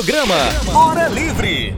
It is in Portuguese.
Programa Hora Livre.